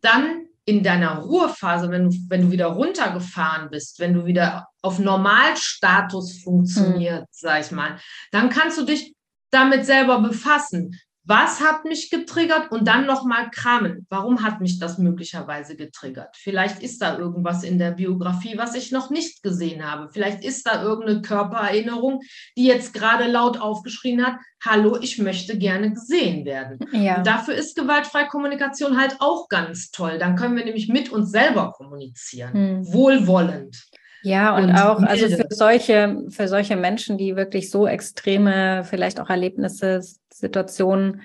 dann in deiner Ruhephase, wenn du, wenn du wieder runtergefahren bist, wenn du wieder auf Normalstatus funktioniert, mhm. sag ich mal, dann kannst du dich damit selber befassen was hat mich getriggert und dann nochmal kramen. Warum hat mich das möglicherweise getriggert? Vielleicht ist da irgendwas in der Biografie, was ich noch nicht gesehen habe. Vielleicht ist da irgendeine Körpererinnerung, die jetzt gerade laut aufgeschrien hat, hallo, ich möchte gerne gesehen werden. Ja. Und dafür ist gewaltfreie Kommunikation halt auch ganz toll. Dann können wir nämlich mit uns selber kommunizieren, hm. wohlwollend. Ja, und, und auch also für solche, für solche Menschen, die wirklich so extreme, vielleicht auch Erlebnisse, Situationen,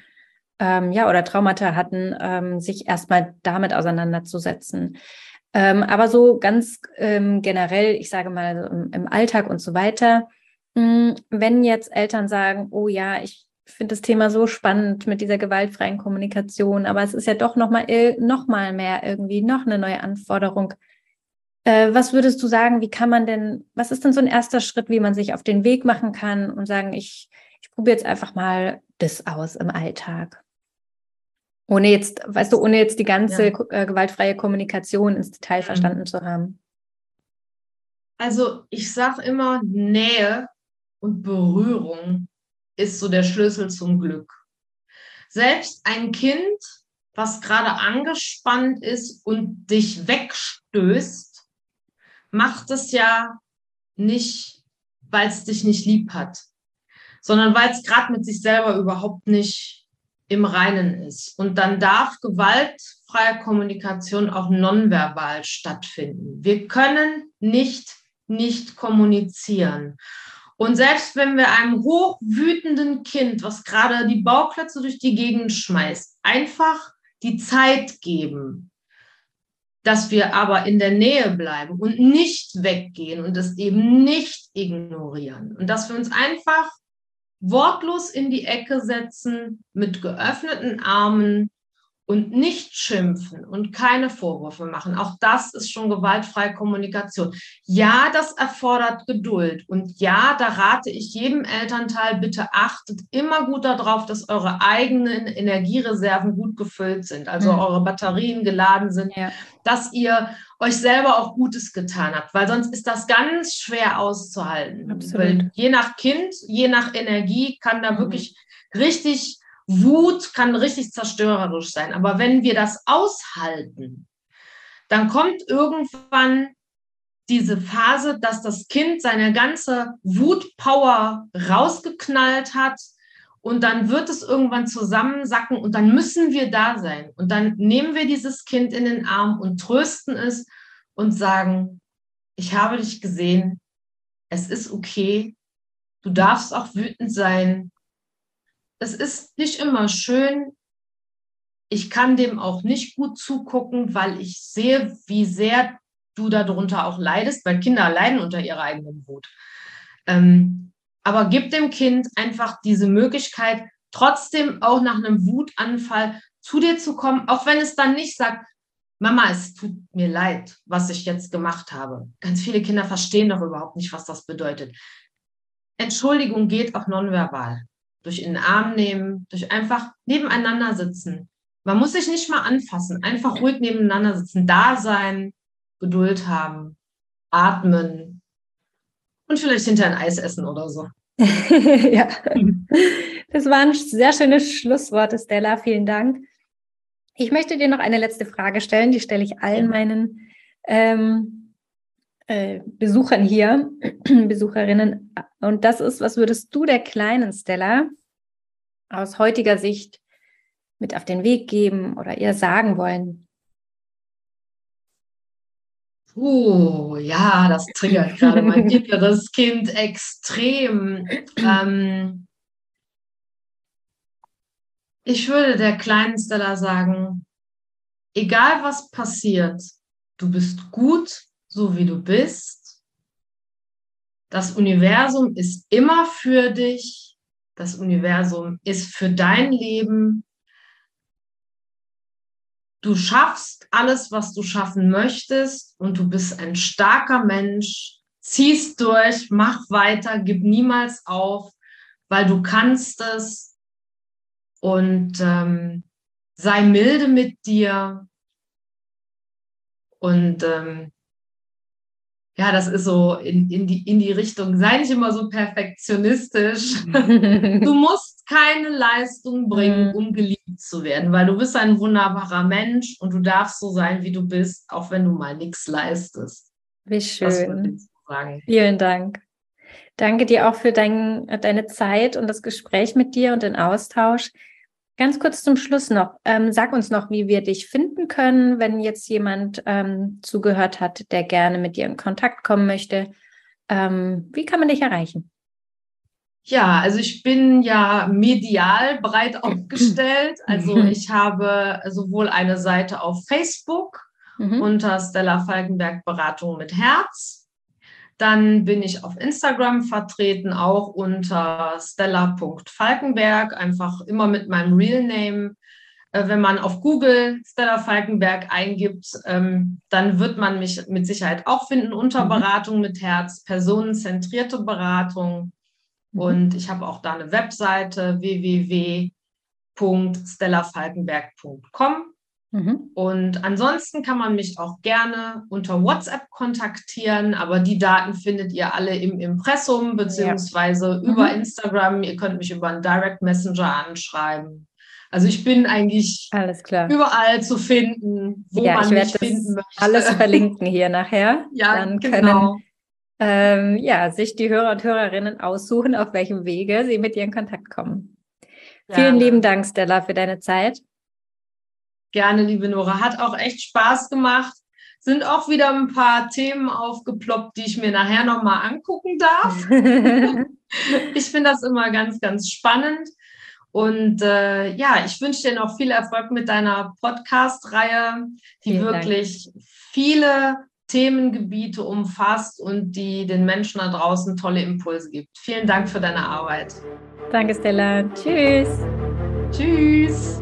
ähm, ja, oder Traumata hatten, ähm, sich erstmal damit auseinanderzusetzen. Ähm, aber so ganz ähm, generell, ich sage mal im, im Alltag und so weiter, mh, hm, wenn jetzt Eltern sagen, oh ja, ich finde das Thema so spannend mit dieser gewaltfreien Kommunikation, aber es ist ja doch noch mal, noch mal mehr irgendwie noch eine neue Anforderung äh, was würdest du sagen, wie kann man denn, was ist denn so ein erster Schritt, wie man sich auf den Weg machen kann und sagen, ich, ich probiere jetzt einfach mal das aus im Alltag? Ohne jetzt, weißt du, ohne jetzt die ganze ja. äh, gewaltfreie Kommunikation ins Detail mhm. verstanden zu haben. Also ich sage immer, Nähe und Berührung ist so der Schlüssel zum Glück. Selbst ein Kind, was gerade angespannt ist und dich wegstößt, macht es ja nicht, weil es dich nicht lieb hat, sondern weil es gerade mit sich selber überhaupt nicht im Reinen ist. Und dann darf gewaltfreie Kommunikation auch nonverbal stattfinden. Wir können nicht nicht kommunizieren. Und selbst wenn wir einem hochwütenden Kind, was gerade die Bauklötze durch die Gegend schmeißt, einfach die Zeit geben, dass wir aber in der Nähe bleiben und nicht weggehen und es eben nicht ignorieren und dass wir uns einfach wortlos in die Ecke setzen mit geöffneten Armen und nicht schimpfen und keine Vorwürfe machen. Auch das ist schon gewaltfreie Kommunikation. Ja, das erfordert Geduld. Und ja, da rate ich jedem Elternteil, bitte achtet immer gut darauf, dass eure eigenen Energiereserven gut gefüllt sind, also mhm. eure Batterien geladen sind, ja. dass ihr euch selber auch Gutes getan habt, weil sonst ist das ganz schwer auszuhalten. Absolut. je nach Kind, je nach Energie kann da mhm. wirklich richtig Wut kann richtig zerstörerisch sein. Aber wenn wir das aushalten, dann kommt irgendwann diese Phase, dass das Kind seine ganze Wutpower rausgeknallt hat und dann wird es irgendwann zusammensacken und dann müssen wir da sein. Und dann nehmen wir dieses Kind in den Arm und trösten es und sagen, ich habe dich gesehen, es ist okay, du darfst auch wütend sein, es ist nicht immer schön. Ich kann dem auch nicht gut zugucken, weil ich sehe, wie sehr du darunter auch leidest, weil Kinder leiden unter ihrer eigenen Wut. Ähm, aber gib dem Kind einfach diese Möglichkeit, trotzdem auch nach einem Wutanfall zu dir zu kommen, auch wenn es dann nicht sagt, Mama, es tut mir leid, was ich jetzt gemacht habe. Ganz viele Kinder verstehen doch überhaupt nicht, was das bedeutet. Entschuldigung geht auch nonverbal durch in den Arm nehmen, durch einfach nebeneinander sitzen. Man muss sich nicht mal anfassen, einfach ruhig nebeneinander sitzen, da sein, Geduld haben, atmen und vielleicht hinter ein Eis essen oder so. ja, das war ein sehr schönes Schlusswort, Stella. Vielen Dank. Ich möchte dir noch eine letzte Frage stellen, die stelle ich allen meinen ähm, äh, Besuchern hier, Besucherinnen. Und das ist, was würdest du der kleinen Stella aus heutiger Sicht mit auf den Weg geben oder ihr sagen wollen? Oh, ja, das triggert gerade mein inneres Kind extrem. Ähm, ich würde der kleinen Stella sagen, egal was passiert, du bist gut, so wie du bist. Das Universum ist immer für dich. Das Universum ist für dein Leben du schaffst alles, was du schaffen möchtest und du bist ein starker Mensch. Ziehst durch, mach weiter, gib niemals auf, weil du kannst es und ähm, sei milde mit dir. Und ähm, ja, das ist so in, in, die, in die Richtung, sei nicht immer so perfektionistisch. du musst keine Leistung bringen, mhm. um geliebt zu werden, weil du bist ein wunderbarer Mensch und du darfst so sein, wie du bist, auch wenn du mal nichts leistest. Wie schön. Vielen Dank. Danke dir auch für dein, deine Zeit und das Gespräch mit dir und den Austausch. Ganz kurz zum Schluss noch. Ähm, sag uns noch, wie wir dich finden können, wenn jetzt jemand ähm, zugehört hat, der gerne mit dir in Kontakt kommen möchte. Ähm, wie kann man dich erreichen? Ja, also ich bin ja medial breit aufgestellt. Also mhm. ich habe sowohl eine Seite auf Facebook mhm. unter Stella Falkenberg Beratung mit Herz dann bin ich auf Instagram vertreten, auch unter stella.falkenberg, einfach immer mit meinem Real Name. Äh, wenn man auf Google Stella Falkenberg eingibt, ähm, dann wird man mich mit Sicherheit auch finden unter mhm. Beratung mit Herz, personenzentrierte Beratung. Mhm. Und ich habe auch da eine Webseite www.stellafalkenberg.com. Mhm. Und ansonsten kann man mich auch gerne unter WhatsApp kontaktieren, aber die Daten findet ihr alle im Impressum beziehungsweise ja. über mhm. Instagram. Ihr könnt mich über einen Direct Messenger anschreiben. Also ich bin eigentlich überall zu finden, wo ja, man mich finden möchte. Alles verlinken hier nachher. ja, Dann genau. können ähm, ja, sich die Hörer und Hörerinnen aussuchen, auf welchem Wege sie mit dir in Kontakt kommen. Ja. Vielen lieben Dank, Stella, für deine Zeit. Gerne, liebe Nora. Hat auch echt Spaß gemacht. Sind auch wieder ein paar Themen aufgeploppt, die ich mir nachher nochmal angucken darf. ich finde das immer ganz, ganz spannend. Und äh, ja, ich wünsche dir noch viel Erfolg mit deiner Podcast-Reihe, die Vielen wirklich Dank. viele Themengebiete umfasst und die den Menschen da draußen tolle Impulse gibt. Vielen Dank für deine Arbeit. Danke, Stella. Tschüss. Tschüss.